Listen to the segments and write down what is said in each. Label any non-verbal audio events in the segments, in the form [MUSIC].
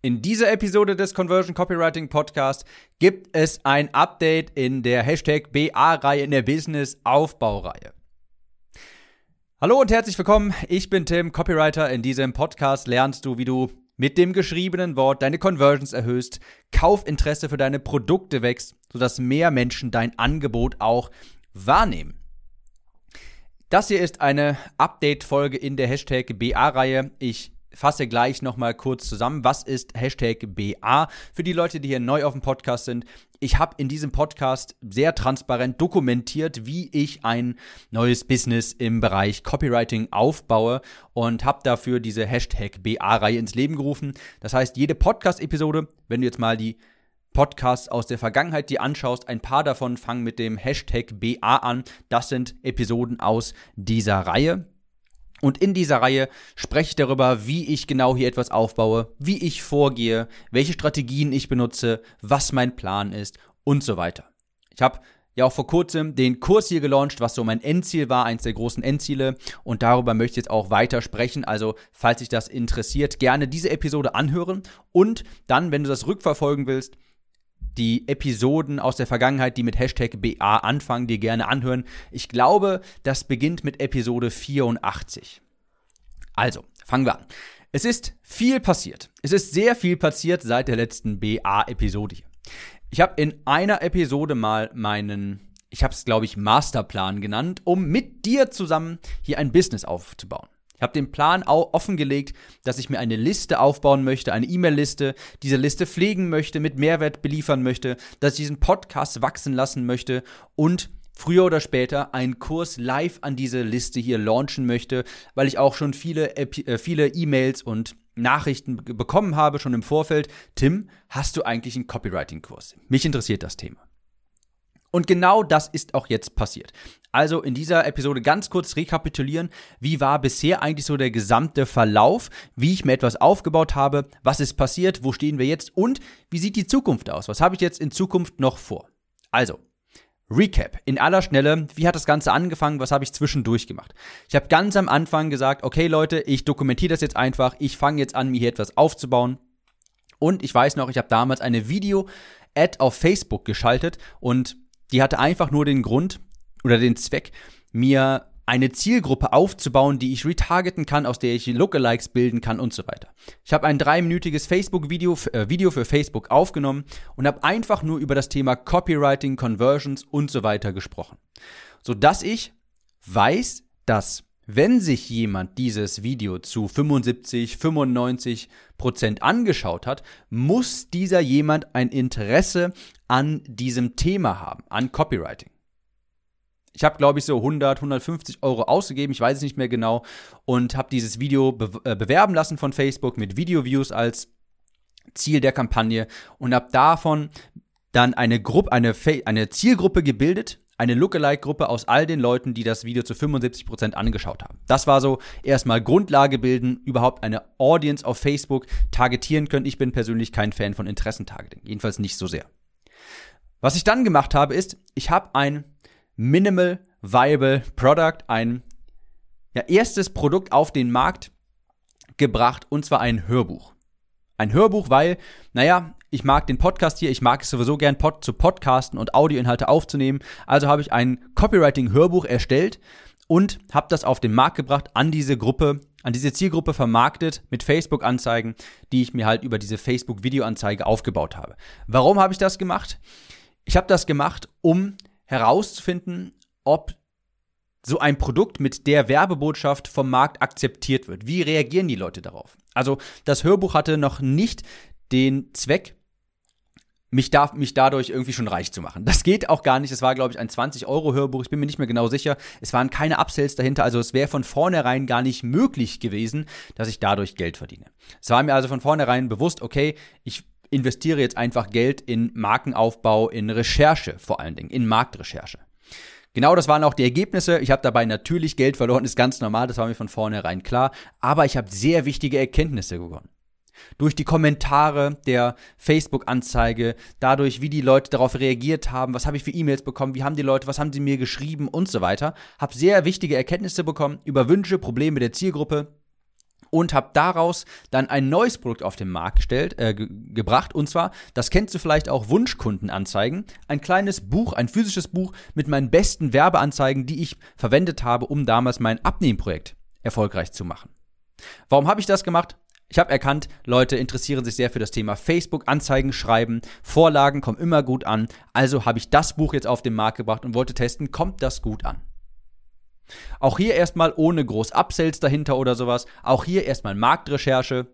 In dieser Episode des Conversion Copywriting Podcast gibt es ein Update in der Hashtag BA-Reihe in der Business-Aufbaureihe. Hallo und herzlich willkommen. Ich bin Tim, Copywriter. In diesem Podcast lernst du, wie du mit dem geschriebenen Wort deine Conversions erhöhst, Kaufinteresse für deine Produkte wächst, sodass mehr Menschen dein Angebot auch wahrnehmen. Das hier ist eine Update-Folge in der Hashtag BA-Reihe. Ich fasse gleich nochmal kurz zusammen. Was ist Hashtag BA? Für die Leute, die hier neu auf dem Podcast sind. Ich habe in diesem Podcast sehr transparent dokumentiert, wie ich ein neues Business im Bereich Copywriting aufbaue und habe dafür diese Hashtag BA-Reihe ins Leben gerufen. Das heißt, jede Podcast-Episode, wenn du jetzt mal die Podcasts aus der Vergangenheit dir anschaust, ein paar davon fangen mit dem Hashtag BA an. Das sind Episoden aus dieser Reihe. Und in dieser Reihe spreche ich darüber, wie ich genau hier etwas aufbaue, wie ich vorgehe, welche Strategien ich benutze, was mein Plan ist und so weiter. Ich habe ja auch vor kurzem den Kurs hier gelauncht, was so mein Endziel war, eins der großen Endziele. Und darüber möchte ich jetzt auch weiter sprechen. Also, falls dich das interessiert, gerne diese Episode anhören. Und dann, wenn du das rückverfolgen willst, die Episoden aus der Vergangenheit, die mit Hashtag BA anfangen, dir gerne anhören. Ich glaube, das beginnt mit Episode 84. Also, fangen wir an. Es ist viel passiert. Es ist sehr viel passiert seit der letzten BA-Episode hier. Ich habe in einer Episode mal meinen, ich habe es glaube ich Masterplan genannt, um mit dir zusammen hier ein Business aufzubauen. Ich habe den Plan auch offengelegt, dass ich mir eine Liste aufbauen möchte, eine E-Mail-Liste, diese Liste pflegen möchte, mit Mehrwert beliefern möchte, dass ich diesen Podcast wachsen lassen möchte und früher oder später einen Kurs live an diese Liste hier launchen möchte, weil ich auch schon viele äh, viele E-Mails und Nachrichten bekommen habe schon im Vorfeld. Tim, hast du eigentlich einen Copywriting-Kurs? Mich interessiert das Thema. Und genau das ist auch jetzt passiert. Also in dieser Episode ganz kurz rekapitulieren, wie war bisher eigentlich so der gesamte Verlauf, wie ich mir etwas aufgebaut habe, was ist passiert, wo stehen wir jetzt und wie sieht die Zukunft aus? Was habe ich jetzt in Zukunft noch vor? Also, Recap in aller Schnelle, wie hat das Ganze angefangen, was habe ich zwischendurch gemacht? Ich habe ganz am Anfang gesagt, okay Leute, ich dokumentiere das jetzt einfach, ich fange jetzt an, mir hier etwas aufzubauen. Und ich weiß noch, ich habe damals eine Video-Ad auf Facebook geschaltet und die hatte einfach nur den Grund oder den Zweck, mir eine Zielgruppe aufzubauen, die ich retargeten kann, aus der ich Lookalikes bilden kann und so weiter. Ich habe ein dreiminütiges Facebook-Video äh, Video für Facebook aufgenommen und habe einfach nur über das Thema Copywriting, Conversions und so weiter gesprochen. Sodass ich weiß, dass wenn sich jemand dieses Video zu 75, 95 Prozent angeschaut hat, muss dieser jemand ein Interesse an diesem Thema haben, an Copywriting. Ich habe, glaube ich, so 100, 150 Euro ausgegeben, ich weiß es nicht mehr genau, und habe dieses Video be äh, bewerben lassen von Facebook mit Video-Views als Ziel der Kampagne und habe davon dann eine Gruppe, eine, eine Zielgruppe gebildet, eine Lookalike-Gruppe aus all den Leuten, die das Video zu 75% angeschaut haben. Das war so erstmal Grundlage bilden, überhaupt eine Audience auf Facebook targetieren können. Ich bin persönlich kein Fan von Interessentargeting, jedenfalls nicht so sehr. Was ich dann gemacht habe, ist, ich habe ein Minimal Viable Product, ein ja, erstes Produkt auf den Markt gebracht, und zwar ein Hörbuch. Ein Hörbuch, weil, naja, ich mag den Podcast hier, ich mag es sowieso gern pod zu podcasten und Audioinhalte aufzunehmen. Also habe ich ein Copywriting-Hörbuch erstellt und habe das auf den Markt gebracht, an diese Gruppe, an diese Zielgruppe vermarktet mit Facebook-Anzeigen, die ich mir halt über diese Facebook-Videoanzeige aufgebaut habe. Warum habe ich das gemacht? Ich habe das gemacht, um herauszufinden, ob so ein Produkt mit der Werbebotschaft vom Markt akzeptiert wird. Wie reagieren die Leute darauf? Also das Hörbuch hatte noch nicht den Zweck, mich, da, mich dadurch irgendwie schon reich zu machen. Das geht auch gar nicht. Es war, glaube ich, ein 20-Euro-Hörbuch. Ich bin mir nicht mehr genau sicher. Es waren keine Upsells dahinter. Also es wäre von vornherein gar nicht möglich gewesen, dass ich dadurch Geld verdiene. Es war mir also von vornherein bewusst, okay, ich investiere jetzt einfach Geld in Markenaufbau, in Recherche vor allen Dingen, in Marktrecherche. Genau das waren auch die Ergebnisse. Ich habe dabei natürlich Geld verloren, ist ganz normal, das war mir von vornherein klar. Aber ich habe sehr wichtige Erkenntnisse gewonnen durch die Kommentare der Facebook-Anzeige, dadurch, wie die Leute darauf reagiert haben, was habe ich für E-Mails bekommen, wie haben die Leute, was haben sie mir geschrieben und so weiter. Habe sehr wichtige Erkenntnisse bekommen über Wünsche, Probleme der Zielgruppe und habe daraus dann ein neues Produkt auf den Markt gestellt, äh, ge gebracht. Und zwar, das kennst du vielleicht auch, Wunschkundenanzeigen. Ein kleines Buch, ein physisches Buch mit meinen besten Werbeanzeigen, die ich verwendet habe, um damals mein Abnehmprojekt erfolgreich zu machen. Warum habe ich das gemacht? Ich habe erkannt, Leute interessieren sich sehr für das Thema Facebook, Anzeigen schreiben, Vorlagen kommen immer gut an. Also habe ich das Buch jetzt auf den Markt gebracht und wollte testen, kommt das gut an. Auch hier erstmal ohne groß Upsells dahinter oder sowas. Auch hier erstmal Marktrecherche.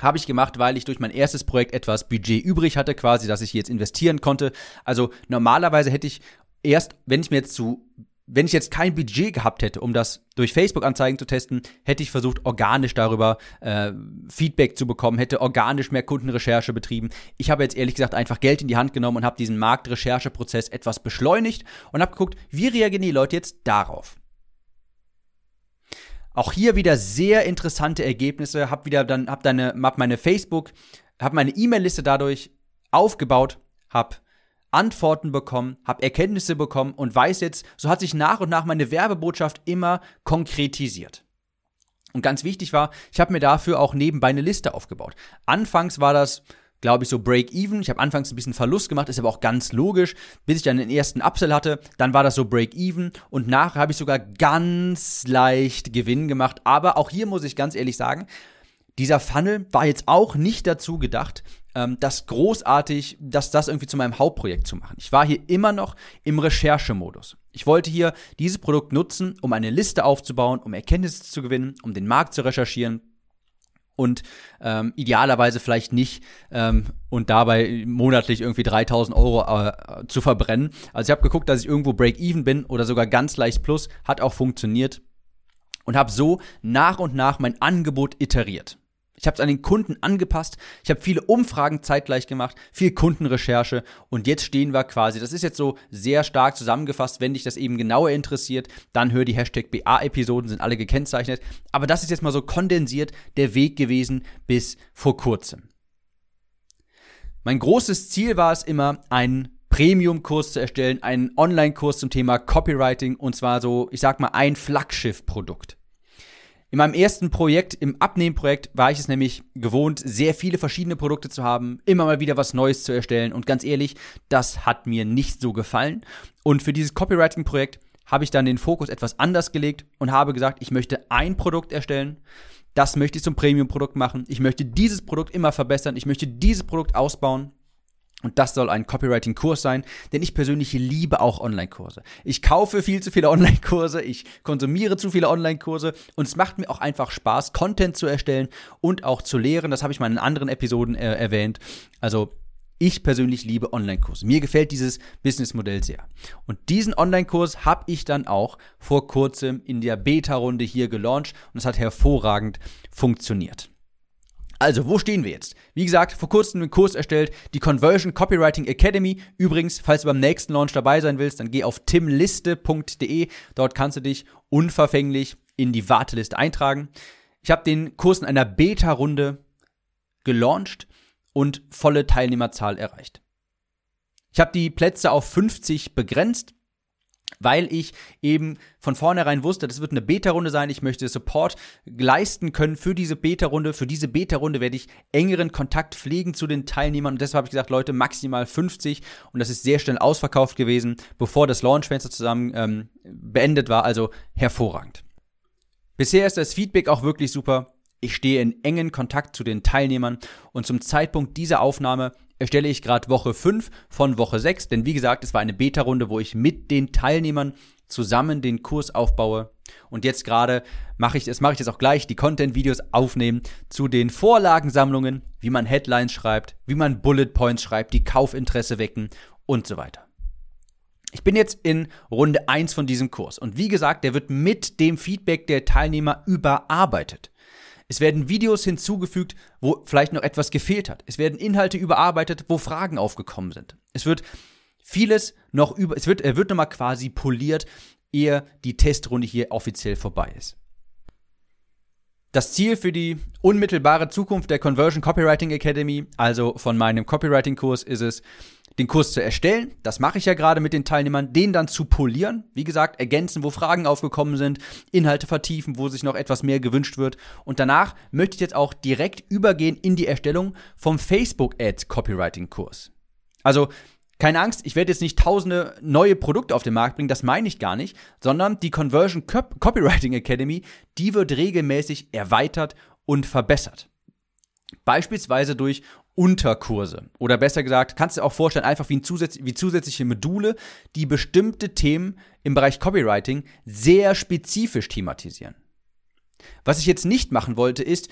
Habe ich gemacht, weil ich durch mein erstes Projekt etwas Budget übrig hatte, quasi, dass ich jetzt investieren konnte. Also normalerweise hätte ich erst, wenn ich mir jetzt zu wenn ich jetzt kein Budget gehabt hätte, um das durch Facebook-Anzeigen zu testen, hätte ich versucht, organisch darüber äh, Feedback zu bekommen, hätte organisch mehr Kundenrecherche betrieben. Ich habe jetzt ehrlich gesagt einfach Geld in die Hand genommen und habe diesen Marktrechercheprozess etwas beschleunigt und habe geguckt, wie reagieren die Leute jetzt darauf. Auch hier wieder sehr interessante Ergebnisse. Hab wieder dann, hab deine, hab meine Facebook, hab meine E-Mail-Liste dadurch aufgebaut, hab Antworten bekommen, hab Erkenntnisse bekommen und weiß jetzt, so hat sich nach und nach meine Werbebotschaft immer konkretisiert. Und ganz wichtig war, ich habe mir dafür auch nebenbei eine Liste aufgebaut. Anfangs war das glaube ich, so Break-Even. Ich habe anfangs ein bisschen Verlust gemacht, ist aber auch ganz logisch. Bis ich dann den ersten Upsell hatte, dann war das so Break-Even und nachher habe ich sogar ganz leicht Gewinn gemacht. Aber auch hier muss ich ganz ehrlich sagen, dieser Funnel war jetzt auch nicht dazu gedacht, ähm, das großartig, dass das irgendwie zu meinem Hauptprojekt zu machen. Ich war hier immer noch im Recherchemodus. Ich wollte hier dieses Produkt nutzen, um eine Liste aufzubauen, um Erkenntnisse zu gewinnen, um den Markt zu recherchieren, und ähm, idealerweise vielleicht nicht ähm, und dabei monatlich irgendwie 3000 Euro äh, zu verbrennen. Also ich habe geguckt, dass ich irgendwo Break-Even bin oder sogar ganz leicht plus, hat auch funktioniert und habe so nach und nach mein Angebot iteriert. Ich habe es an den Kunden angepasst. Ich habe viele Umfragen zeitgleich gemacht, viel Kundenrecherche und jetzt stehen wir quasi. Das ist jetzt so sehr stark zusammengefasst. Wenn dich das eben genauer interessiert, dann hör die Hashtag BA-Episoden, sind alle gekennzeichnet. Aber das ist jetzt mal so kondensiert der Weg gewesen bis vor kurzem. Mein großes Ziel war es immer, einen Premium-Kurs zu erstellen, einen Online-Kurs zum Thema Copywriting und zwar so, ich sag mal, ein Flaggschiff-Produkt. In meinem ersten Projekt, im Abnehmprojekt, war ich es nämlich gewohnt, sehr viele verschiedene Produkte zu haben, immer mal wieder was Neues zu erstellen. Und ganz ehrlich, das hat mir nicht so gefallen. Und für dieses Copywriting-Projekt habe ich dann den Fokus etwas anders gelegt und habe gesagt, ich möchte ein Produkt erstellen. Das möchte ich zum Premium-Produkt machen. Ich möchte dieses Produkt immer verbessern. Ich möchte dieses Produkt ausbauen. Und das soll ein Copywriting-Kurs sein, denn ich persönlich liebe auch Online-Kurse. Ich kaufe viel zu viele [LAUGHS] Online-Kurse, ich konsumiere zu viele Online-Kurse und es macht mir auch einfach Spaß, Content zu erstellen und auch zu lehren. Das habe ich mal in anderen Episoden äh, erwähnt. Also ich persönlich liebe Online-Kurse. Mir gefällt dieses Businessmodell sehr. Und diesen Online-Kurs habe ich dann auch vor kurzem in der Beta-Runde hier gelauncht und es hat hervorragend funktioniert. Also, wo stehen wir jetzt? Wie gesagt, vor kurzem einen Kurs erstellt, die Conversion Copywriting Academy. Übrigens, falls du beim nächsten Launch dabei sein willst, dann geh auf timliste.de. Dort kannst du dich unverfänglich in die Warteliste eintragen. Ich habe den Kurs in einer Beta-Runde gelauncht und volle Teilnehmerzahl erreicht. Ich habe die Plätze auf 50 begrenzt weil ich eben von vornherein wusste, das wird eine Beta-Runde sein. Ich möchte Support leisten können für diese Beta-Runde. Für diese Beta-Runde werde ich engeren Kontakt pflegen zu den Teilnehmern. Und deshalb habe ich gesagt, Leute, maximal 50. Und das ist sehr schnell ausverkauft gewesen, bevor das Launchfenster zusammen ähm, beendet war. Also hervorragend. Bisher ist das Feedback auch wirklich super. Ich stehe in engen Kontakt zu den Teilnehmern und zum Zeitpunkt dieser Aufnahme erstelle ich gerade Woche 5 von Woche 6, denn wie gesagt, es war eine Beta-Runde, wo ich mit den Teilnehmern zusammen den Kurs aufbaue. Und jetzt gerade mache ich, das mache ich jetzt auch gleich, die Content-Videos aufnehmen zu den Vorlagensammlungen, wie man Headlines schreibt, wie man Bullet Points schreibt, die Kaufinteresse wecken und so weiter. Ich bin jetzt in Runde 1 von diesem Kurs und wie gesagt, der wird mit dem Feedback der Teilnehmer überarbeitet. Es werden Videos hinzugefügt, wo vielleicht noch etwas gefehlt hat. Es werden Inhalte überarbeitet, wo Fragen aufgekommen sind. Es wird vieles noch über, es wird, er wird nochmal quasi poliert, ehe die Testrunde hier offiziell vorbei ist. Das Ziel für die unmittelbare Zukunft der Conversion Copywriting Academy, also von meinem Copywriting-Kurs, ist es, den Kurs zu erstellen, das mache ich ja gerade mit den Teilnehmern, den dann zu polieren, wie gesagt, ergänzen, wo Fragen aufgekommen sind, Inhalte vertiefen, wo sich noch etwas mehr gewünscht wird und danach möchte ich jetzt auch direkt übergehen in die Erstellung vom Facebook Ads Copywriting Kurs. Also keine Angst, ich werde jetzt nicht tausende neue Produkte auf den Markt bringen, das meine ich gar nicht, sondern die Conversion Copywriting Academy, die wird regelmäßig erweitert und verbessert. Beispielsweise durch Unterkurse. Oder besser gesagt, kannst du dir auch vorstellen, einfach wie, ein zusätz wie zusätzliche Module, die bestimmte Themen im Bereich Copywriting sehr spezifisch thematisieren. Was ich jetzt nicht machen wollte, ist,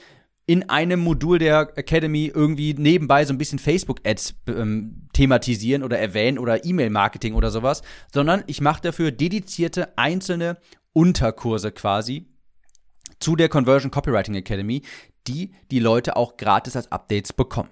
in einem Modul der Academy irgendwie nebenbei so ein bisschen Facebook-Ads ähm, thematisieren oder erwähnen oder E-Mail-Marketing oder sowas, sondern ich mache dafür dedizierte einzelne Unterkurse quasi zu der Conversion Copywriting Academy, die die Leute auch gratis als Updates bekommen.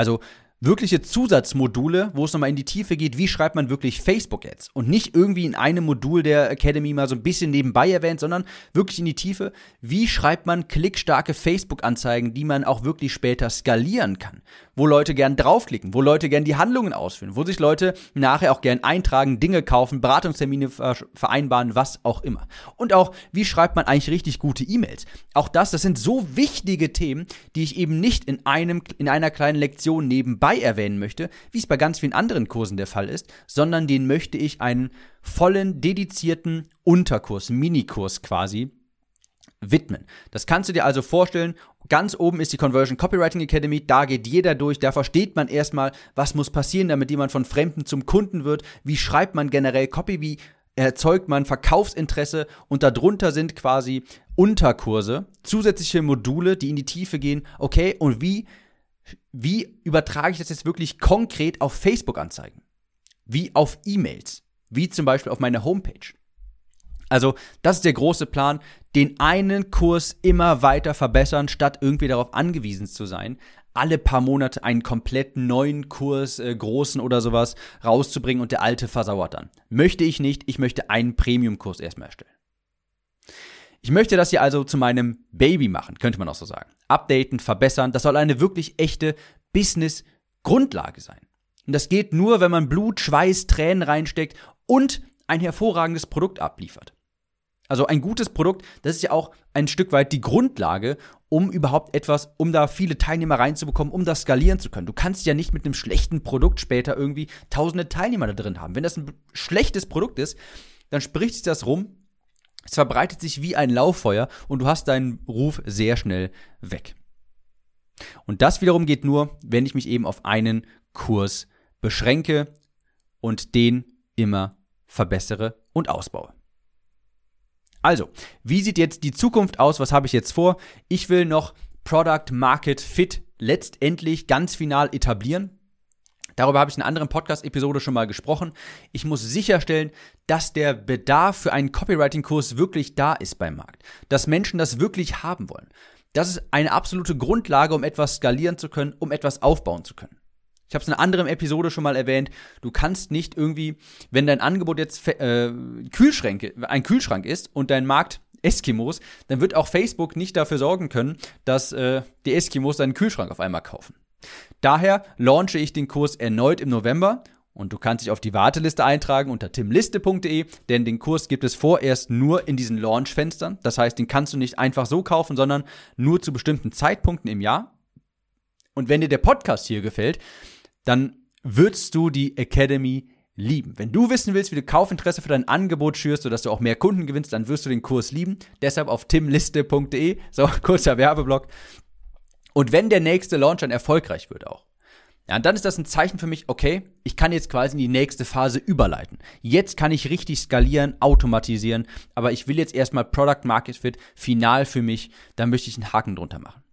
Also wirkliche Zusatzmodule, wo es nochmal in die Tiefe geht, wie schreibt man wirklich Facebook-Ads und nicht irgendwie in einem Modul der Academy mal so ein bisschen nebenbei erwähnt, sondern wirklich in die Tiefe, wie schreibt man klickstarke Facebook-Anzeigen, die man auch wirklich später skalieren kann, wo Leute gern draufklicken, wo Leute gern die Handlungen ausführen, wo sich Leute nachher auch gern eintragen, Dinge kaufen, Beratungstermine vereinbaren, was auch immer. Und auch, wie schreibt man eigentlich richtig gute E-Mails? Auch das, das sind so wichtige Themen, die ich eben nicht in einem, in einer kleinen Lektion nebenbei nebenbei erwähnen möchte, wie es bei ganz vielen anderen Kursen der Fall ist, sondern den möchte ich einen vollen, dedizierten Unterkurs, Minikurs quasi widmen. Das kannst du dir also vorstellen. Ganz oben ist die Conversion Copywriting Academy. Da geht jeder durch. Da versteht man erstmal, was muss passieren, damit jemand von Fremden zum Kunden wird. Wie schreibt man generell Copy? Wie erzeugt man Verkaufsinteresse? Und darunter sind quasi Unterkurse, zusätzliche Module, die in die Tiefe gehen. Okay, und wie wie übertrage ich das jetzt wirklich konkret auf Facebook-Anzeigen? Wie auf E-Mails? Wie zum Beispiel auf meine Homepage? Also, das ist der große Plan, den einen Kurs immer weiter verbessern, statt irgendwie darauf angewiesen zu sein, alle paar Monate einen komplett neuen Kurs, äh, großen oder sowas, rauszubringen und der alte versauert dann. Möchte ich nicht, ich möchte einen Premium-Kurs erstmal erstellen. Ich möchte das hier also zu meinem Baby machen, könnte man auch so sagen. Updaten, verbessern, das soll eine wirklich echte Business-Grundlage sein. Und das geht nur, wenn man Blut, Schweiß, Tränen reinsteckt und ein hervorragendes Produkt abliefert. Also ein gutes Produkt, das ist ja auch ein Stück weit die Grundlage, um überhaupt etwas, um da viele Teilnehmer reinzubekommen, um das skalieren zu können. Du kannst ja nicht mit einem schlechten Produkt später irgendwie tausende Teilnehmer da drin haben. Wenn das ein schlechtes Produkt ist, dann spricht sich das rum es verbreitet sich wie ein Lauffeuer und du hast deinen Ruf sehr schnell weg. Und das wiederum geht nur, wenn ich mich eben auf einen Kurs beschränke und den immer verbessere und ausbaue. Also, wie sieht jetzt die Zukunft aus? Was habe ich jetzt vor? Ich will noch Product Market Fit letztendlich ganz final etablieren. Darüber habe ich in einer anderen Podcast-Episode schon mal gesprochen. Ich muss sicherstellen, dass der Bedarf für einen Copywriting-Kurs wirklich da ist beim Markt. Dass Menschen das wirklich haben wollen. Das ist eine absolute Grundlage, um etwas skalieren zu können, um etwas aufbauen zu können. Ich habe es in einer anderen Episode schon mal erwähnt. Du kannst nicht irgendwie, wenn dein Angebot jetzt äh, Kühlschränke, ein Kühlschrank ist und dein Markt Eskimos, dann wird auch Facebook nicht dafür sorgen können, dass äh, die Eskimos deinen Kühlschrank auf einmal kaufen. Daher launche ich den Kurs erneut im November und du kannst dich auf die Warteliste eintragen unter timliste.de, denn den Kurs gibt es vorerst nur in diesen Launch-Fenstern. Das heißt, den kannst du nicht einfach so kaufen, sondern nur zu bestimmten Zeitpunkten im Jahr. Und wenn dir der Podcast hier gefällt, dann würdest du die Academy lieben. Wenn du wissen willst, wie du Kaufinteresse für dein Angebot schürst, sodass du auch mehr Kunden gewinnst, dann wirst du den Kurs lieben. Deshalb auf timliste.de, so [LAUGHS] kurzer Werbeblock. Und wenn der nächste Launch dann erfolgreich wird auch, ja, dann ist das ein Zeichen für mich, okay, ich kann jetzt quasi in die nächste Phase überleiten. Jetzt kann ich richtig skalieren, automatisieren, aber ich will jetzt erstmal Product Market Fit final für mich, da möchte ich einen Haken drunter machen.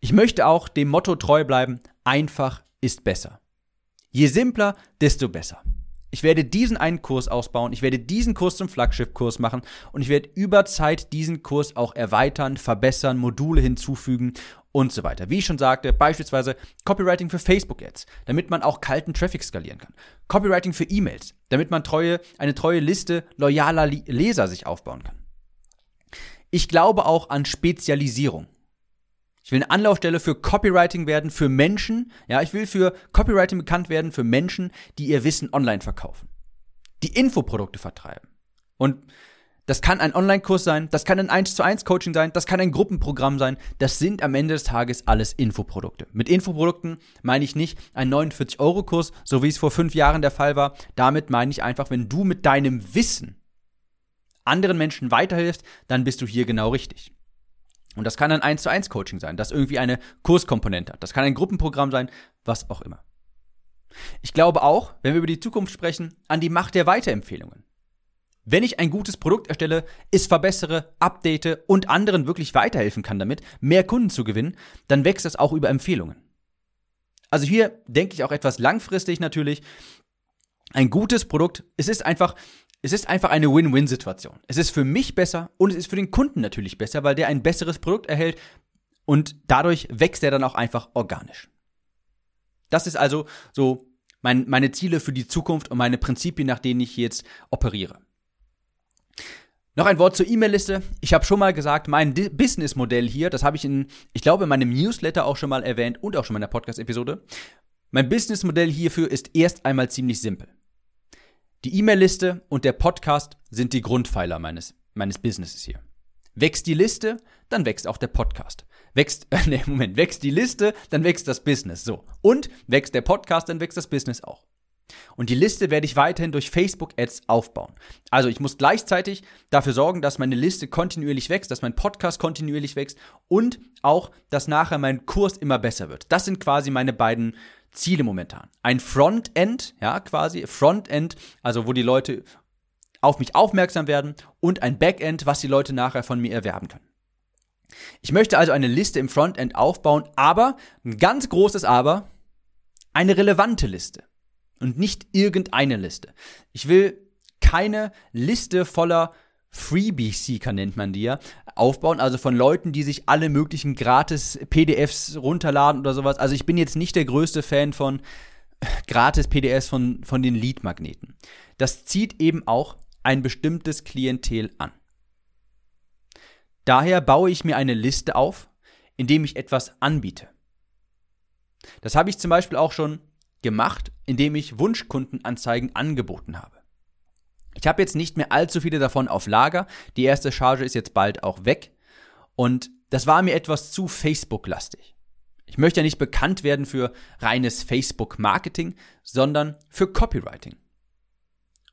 Ich möchte auch dem Motto treu bleiben, einfach ist besser. Je simpler, desto besser. Ich werde diesen einen Kurs ausbauen, ich werde diesen Kurs zum Flaggschiff-Kurs machen und ich werde über Zeit diesen Kurs auch erweitern, verbessern, Module hinzufügen und so weiter. Wie ich schon sagte, beispielsweise Copywriting für Facebook-Ads, damit man auch kalten Traffic skalieren kann. Copywriting für E-Mails, damit man treue, eine treue Liste loyaler Leser sich aufbauen kann. Ich glaube auch an Spezialisierung. Ich will eine Anlaufstelle für Copywriting werden, für Menschen. Ja, ich will für Copywriting bekannt werden, für Menschen, die ihr Wissen online verkaufen. Die Infoprodukte vertreiben. Und das kann ein Online-Kurs sein, das kann ein 1 zu 1 Coaching sein, das kann ein Gruppenprogramm sein. Das sind am Ende des Tages alles Infoprodukte. Mit Infoprodukten meine ich nicht ein 49-Euro-Kurs, so wie es vor fünf Jahren der Fall war. Damit meine ich einfach, wenn du mit deinem Wissen anderen Menschen weiterhilfst, dann bist du hier genau richtig. Und das kann ein 1 zu 1 Coaching sein, das irgendwie eine Kurskomponente hat. Das kann ein Gruppenprogramm sein, was auch immer. Ich glaube auch, wenn wir über die Zukunft sprechen, an die Macht der Weiterempfehlungen. Wenn ich ein gutes Produkt erstelle, es verbessere, update und anderen wirklich weiterhelfen kann damit, mehr Kunden zu gewinnen, dann wächst das auch über Empfehlungen. Also hier denke ich auch etwas langfristig natürlich. Ein gutes Produkt, es ist einfach, es ist einfach eine Win-Win-Situation. Es ist für mich besser und es ist für den Kunden natürlich besser, weil der ein besseres Produkt erhält und dadurch wächst er dann auch einfach organisch. Das ist also so mein, meine Ziele für die Zukunft und meine Prinzipien, nach denen ich jetzt operiere. Noch ein Wort zur E-Mail-Liste. Ich habe schon mal gesagt, mein Businessmodell hier, das habe ich in, ich glaube, in meinem Newsletter auch schon mal erwähnt und auch schon in der Podcast-Episode. Mein Businessmodell hierfür ist erst einmal ziemlich simpel. Die E-Mail-Liste und der Podcast sind die Grundpfeiler meines, meines Businesses hier. Wächst die Liste, dann wächst auch der Podcast. Wächst, äh, [LAUGHS] nee, Moment, wächst die Liste, dann wächst das Business. So. Und wächst der Podcast, dann wächst das Business auch. Und die Liste werde ich weiterhin durch Facebook-Ads aufbauen. Also ich muss gleichzeitig dafür sorgen, dass meine Liste kontinuierlich wächst, dass mein Podcast kontinuierlich wächst und auch, dass nachher mein Kurs immer besser wird. Das sind quasi meine beiden Ziele momentan. Ein Frontend, ja, quasi Frontend, also wo die Leute auf mich aufmerksam werden und ein Backend, was die Leute nachher von mir erwerben können. Ich möchte also eine Liste im Frontend aufbauen, aber ein ganz großes Aber, eine relevante Liste und nicht irgendeine Liste. Ich will keine Liste voller Freebie-Seeker nennt man die ja, aufbauen, also von Leuten, die sich alle möglichen gratis PDFs runterladen oder sowas. Also ich bin jetzt nicht der größte Fan von gratis PDFs von, von den Lead-Magneten. Das zieht eben auch ein bestimmtes Klientel an. Daher baue ich mir eine Liste auf, indem ich etwas anbiete. Das habe ich zum Beispiel auch schon gemacht, indem ich Wunschkundenanzeigen angeboten habe. Ich habe jetzt nicht mehr allzu viele davon auf Lager. Die erste Charge ist jetzt bald auch weg. Und das war mir etwas zu Facebook-lastig. Ich möchte ja nicht bekannt werden für reines Facebook-Marketing, sondern für Copywriting.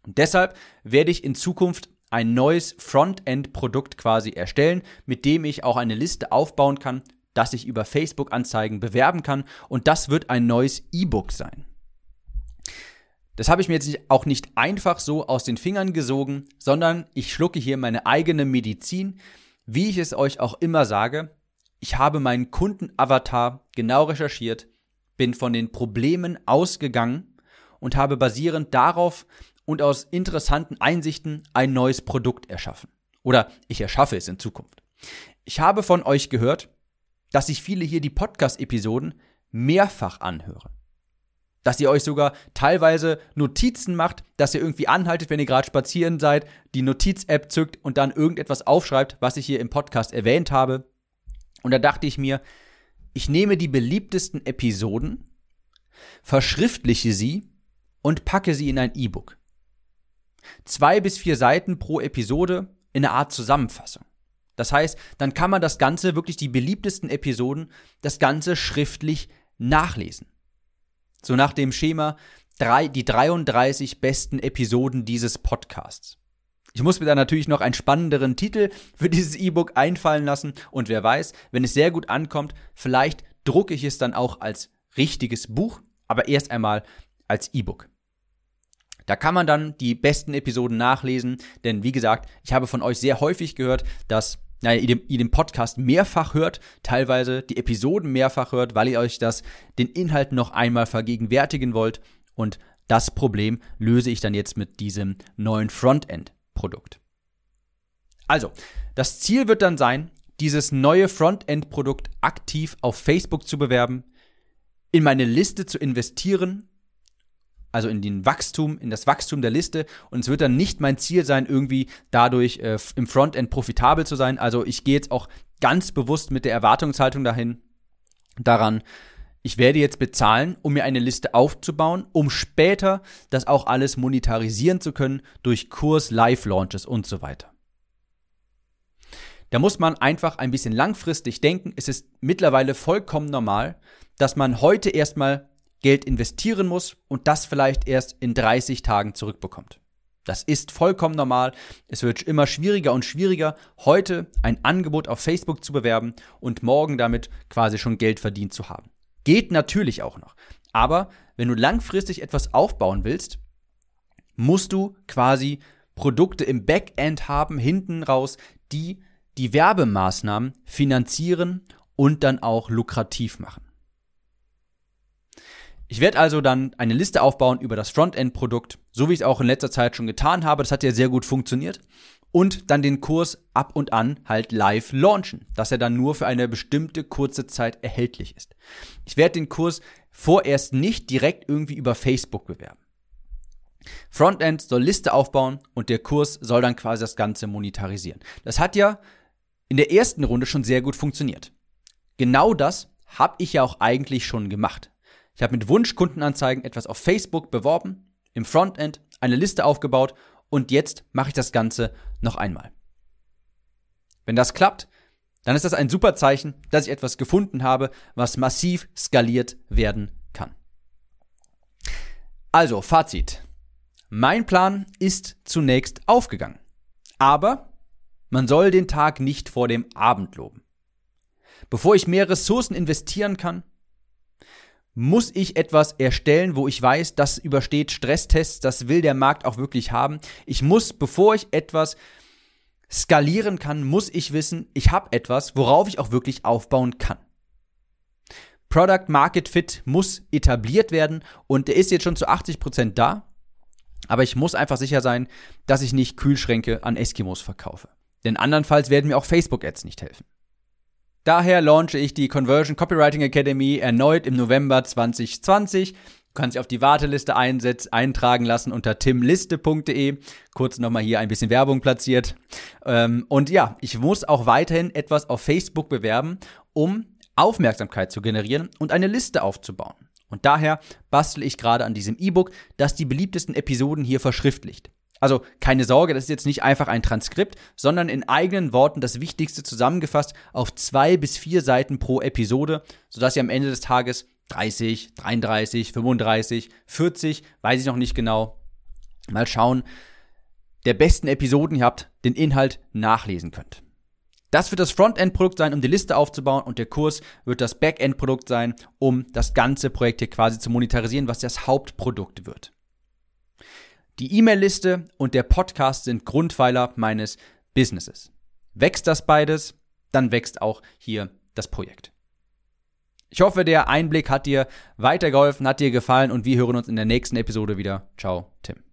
Und deshalb werde ich in Zukunft ein neues Frontend-Produkt quasi erstellen, mit dem ich auch eine Liste aufbauen kann, das ich über Facebook-Anzeigen bewerben kann. Und das wird ein neues E-Book sein. Das habe ich mir jetzt auch nicht einfach so aus den Fingern gesogen, sondern ich schlucke hier meine eigene Medizin. Wie ich es euch auch immer sage, ich habe meinen Kundenavatar genau recherchiert, bin von den Problemen ausgegangen und habe basierend darauf und aus interessanten Einsichten ein neues Produkt erschaffen. Oder ich erschaffe es in Zukunft. Ich habe von euch gehört, dass sich viele hier die Podcast-Episoden mehrfach anhören dass ihr euch sogar teilweise Notizen macht, dass ihr irgendwie anhaltet, wenn ihr gerade spazieren seid, die Notiz-App zückt und dann irgendetwas aufschreibt, was ich hier im Podcast erwähnt habe. Und da dachte ich mir, ich nehme die beliebtesten Episoden, verschriftliche sie und packe sie in ein E-Book. Zwei bis vier Seiten pro Episode in einer Art Zusammenfassung. Das heißt, dann kann man das Ganze, wirklich die beliebtesten Episoden, das Ganze schriftlich nachlesen. So nach dem Schema drei, die 33 besten Episoden dieses Podcasts. Ich muss mir da natürlich noch einen spannenderen Titel für dieses E-Book einfallen lassen und wer weiß, wenn es sehr gut ankommt, vielleicht drucke ich es dann auch als richtiges Buch, aber erst einmal als E-Book. Da kann man dann die besten Episoden nachlesen, denn wie gesagt, ich habe von euch sehr häufig gehört, dass naja, ihr, den, ihr den Podcast mehrfach hört, teilweise die Episoden mehrfach hört, weil ihr euch das, den Inhalt noch einmal vergegenwärtigen wollt. Und das Problem löse ich dann jetzt mit diesem neuen Frontend-Produkt. Also, das Ziel wird dann sein, dieses neue Frontend-Produkt aktiv auf Facebook zu bewerben, in meine Liste zu investieren also in den Wachstum, in das Wachstum der Liste. Und es wird dann nicht mein Ziel sein, irgendwie dadurch äh, im Frontend profitabel zu sein. Also ich gehe jetzt auch ganz bewusst mit der Erwartungshaltung dahin, daran, ich werde jetzt bezahlen, um mir eine Liste aufzubauen, um später das auch alles monetarisieren zu können durch Kurs, Live-Launches und so weiter. Da muss man einfach ein bisschen langfristig denken. Es ist mittlerweile vollkommen normal, dass man heute erstmal Geld investieren muss und das vielleicht erst in 30 Tagen zurückbekommt. Das ist vollkommen normal. Es wird immer schwieriger und schwieriger, heute ein Angebot auf Facebook zu bewerben und morgen damit quasi schon Geld verdient zu haben. Geht natürlich auch noch. Aber wenn du langfristig etwas aufbauen willst, musst du quasi Produkte im Backend haben, hinten raus, die die Werbemaßnahmen finanzieren und dann auch lukrativ machen. Ich werde also dann eine Liste aufbauen über das Frontend-Produkt, so wie ich es auch in letzter Zeit schon getan habe. Das hat ja sehr gut funktioniert. Und dann den Kurs ab und an halt live launchen, dass er dann nur für eine bestimmte kurze Zeit erhältlich ist. Ich werde den Kurs vorerst nicht direkt irgendwie über Facebook bewerben. Frontend soll Liste aufbauen und der Kurs soll dann quasi das Ganze monetarisieren. Das hat ja in der ersten Runde schon sehr gut funktioniert. Genau das habe ich ja auch eigentlich schon gemacht. Ich habe mit Wunschkundenanzeigen etwas auf Facebook beworben, im Frontend eine Liste aufgebaut und jetzt mache ich das Ganze noch einmal. Wenn das klappt, dann ist das ein super Zeichen, dass ich etwas gefunden habe, was massiv skaliert werden kann. Also, Fazit. Mein Plan ist zunächst aufgegangen. Aber man soll den Tag nicht vor dem Abend loben. Bevor ich mehr Ressourcen investieren kann, muss ich etwas erstellen, wo ich weiß, das übersteht Stresstests, das will der Markt auch wirklich haben. Ich muss, bevor ich etwas skalieren kann, muss ich wissen, ich habe etwas, worauf ich auch wirklich aufbauen kann. Product Market Fit muss etabliert werden und der ist jetzt schon zu 80 Prozent da. Aber ich muss einfach sicher sein, dass ich nicht Kühlschränke an Eskimos verkaufe. Denn andernfalls werden mir auch Facebook-Ads nicht helfen. Daher launche ich die Conversion Copywriting Academy erneut im November 2020. Du kannst dich auf die Warteliste einsetz, eintragen lassen unter timliste.de. Kurz nochmal hier ein bisschen Werbung platziert. Ähm, und ja, ich muss auch weiterhin etwas auf Facebook bewerben, um Aufmerksamkeit zu generieren und eine Liste aufzubauen. Und daher bastle ich gerade an diesem E-Book, das die beliebtesten Episoden hier verschriftlicht. Also keine Sorge, das ist jetzt nicht einfach ein Transkript, sondern in eigenen Worten das Wichtigste zusammengefasst auf zwei bis vier Seiten pro Episode, sodass ihr am Ende des Tages 30, 33, 35, 40, weiß ich noch nicht genau, mal schauen, der besten Episoden ihr habt, den Inhalt nachlesen könnt. Das wird das Frontend-Produkt sein, um die Liste aufzubauen und der Kurs wird das Backend-Produkt sein, um das ganze Projekt hier quasi zu monetarisieren, was das Hauptprodukt wird. Die E-Mail-Liste und der Podcast sind Grundpfeiler meines Businesses. Wächst das beides, dann wächst auch hier das Projekt. Ich hoffe, der Einblick hat dir weitergeholfen, hat dir gefallen und wir hören uns in der nächsten Episode wieder. Ciao, Tim.